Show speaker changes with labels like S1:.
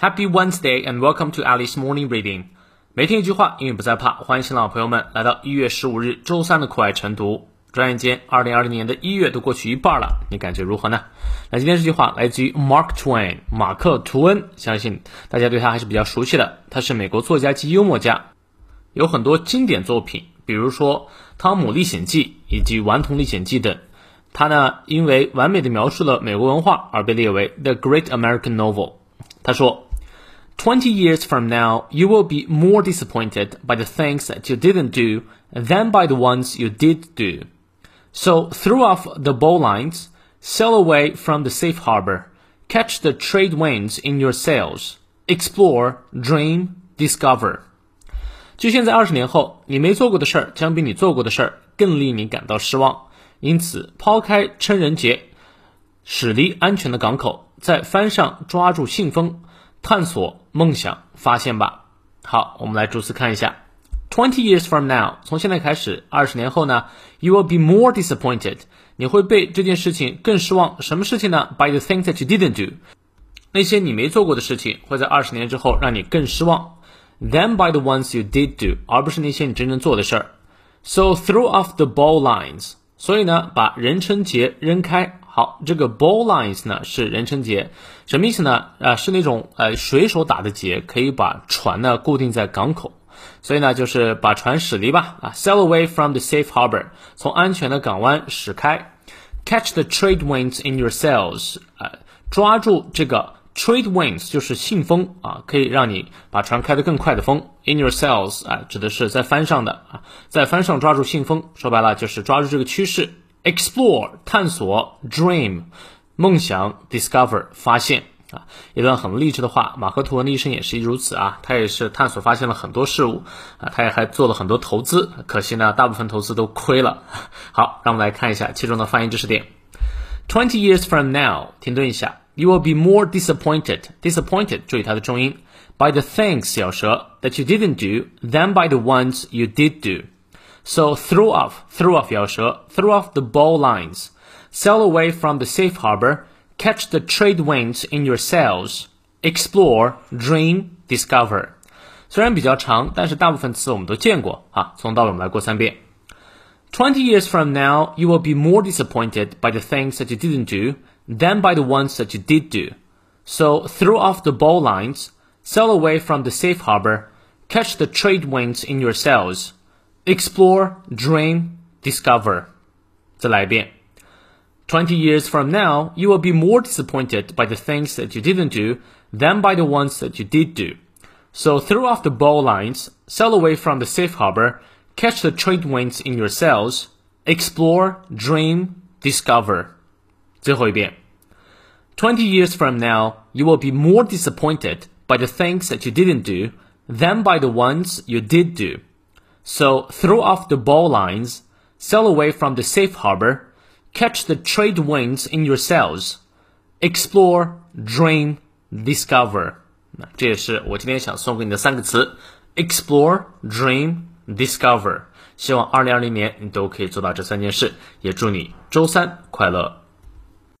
S1: Happy Wednesday and welcome to Alice Morning Reading。每天一句话，英语不再怕。欢迎新老朋友们来到一月十五日周三的酷爱晨读。转眼间，二零二零年的一月都过去一半了，你感觉如何呢？那今天这句话来自于 Mark Twain，马克·吐温，相信大家对他还是比较熟悉的。他是美国作家及幽默家，有很多经典作品，比如说《汤姆历险记》以及《顽童历险记》等。他呢，因为完美的描述了美国文化而被列为 The Great American Novel。他说，Twenty years from now, you will be more disappointed by the things that you didn't do than by the ones you did do. So throw off the bowlines, sail away from the safe harbor, catch the trade winds in your sails, explore, dream, discover. 就现在二十年后，你没做过的事儿将比你做过的事儿更令你感到失望。因此，抛开称人节，驶离安全的港口，在帆上抓住信封，探索 梦想，发现吧。好，我们来逐词看一下。Twenty years from now，从现在开始，二十年后呢，you will be more disappointed，你会被这件事情更失望。什么事情呢？By the things that you didn't do，那些你没做过的事情，会在二十年之后让你更失望。Than by the ones you did do，而不是那些你真正做的事儿。So throw off the ball lines。所以呢，把人称节扔开。好，这个 ball lines 呢是人称节，什么意思呢？啊，是那种呃水手打的结，可以把船呢固定在港口。所以呢，就是把船驶离吧。啊，sail away from the safe harbor，从安全的港湾驶开。Catch the trade winds in your sails，啊，抓住这个。Trade winds 就是信风啊，可以让你把船开得更快的风。In your sails 啊，指的是在帆上的啊，在帆上抓住信风，说白了就是抓住这个趋势。Explore 探索，Dream 梦想，Discover 发现啊，一段很励志的话。马克吐温的一生也是如此啊，他也是探索发现了很多事物啊，他也还做了很多投资，可惜呢，大部分投资都亏了。好，让我们来看一下其中的发音知识点。Twenty years from now，停顿一下。you will be more disappointed. Disappointed，注意它的重音。By the things 小舌 that you didn't do than by the ones you did do. So throw off, throw off 咬舌 throw off the bow lines. Sail away from the safe harbor. Catch the trade winds in your sails. Explore, dream, discover. 虽然比较长，但是大部分词我们都见过啊。从到尾我们来过三遍。Twenty years from now, you will be more disappointed by the things that you didn't do than by the ones that you did do. So throw off the bow lines, sail away from the safe harbor, catch the trade winds in your sails, explore, dream, discover. 再来一遍. Twenty years from now, you will be more disappointed by the things that you didn't do than by the ones that you did do. So throw off the bow lines, sail away from the safe harbor, catch the trade winds in your sails, explore, dream, discover. 最后一遍. Twenty years from now, you will be more disappointed by the things that you didn't do than by the ones you did do. So throw off the bow lines, sail away from the safe harbor, catch the trade winds in your sails, explore, dream, discover. 那这也是我今天想送给你的三个词：explore, dream, discover。希望二零二零年你都可以做到这三件事，也祝你周三快乐。